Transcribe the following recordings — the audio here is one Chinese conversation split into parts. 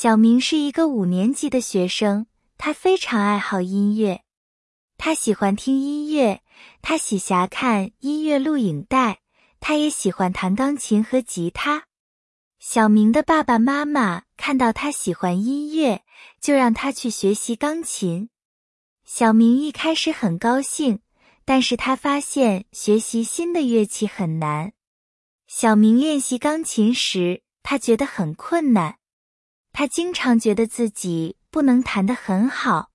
小明是一个五年级的学生，他非常爱好音乐。他喜欢听音乐，他喜暇看音乐录影带，他也喜欢弹钢琴和吉他。小明的爸爸妈妈看到他喜欢音乐，就让他去学习钢琴。小明一开始很高兴，但是他发现学习新的乐器很难。小明练习钢琴时，他觉得很困难，他经常觉得自己不能弹得很好，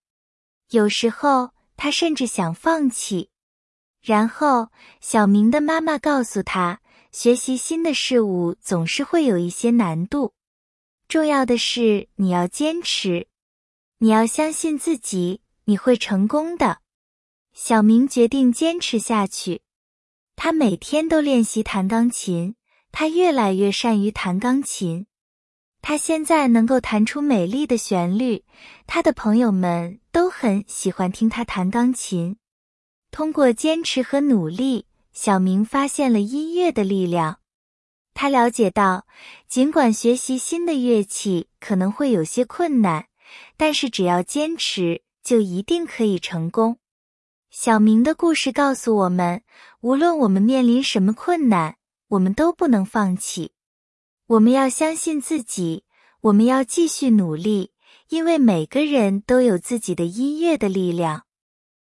有时候。他甚至想放弃，然后小明的妈妈告诉他，学习新的事物总是会有一些难度，重要的是你要坚持，你要相信自己，你会成功的。小明决定坚持下去，他每天都练习弹钢琴，他越来越善于弹钢琴。他现在能够弹出美丽的旋律，他的朋友们都很喜欢听他弹钢琴。通过坚持和努力，小明发现了音乐的力量。他了解到，尽管学习新的乐器可能会有些困难，但是只要坚持，就一定可以成功。小明的故事告诉我们，无论我们面临什么困难，我们都不能放弃。我们要相信自己，我们要继续努力，因为每个人都有自己的音乐的力量。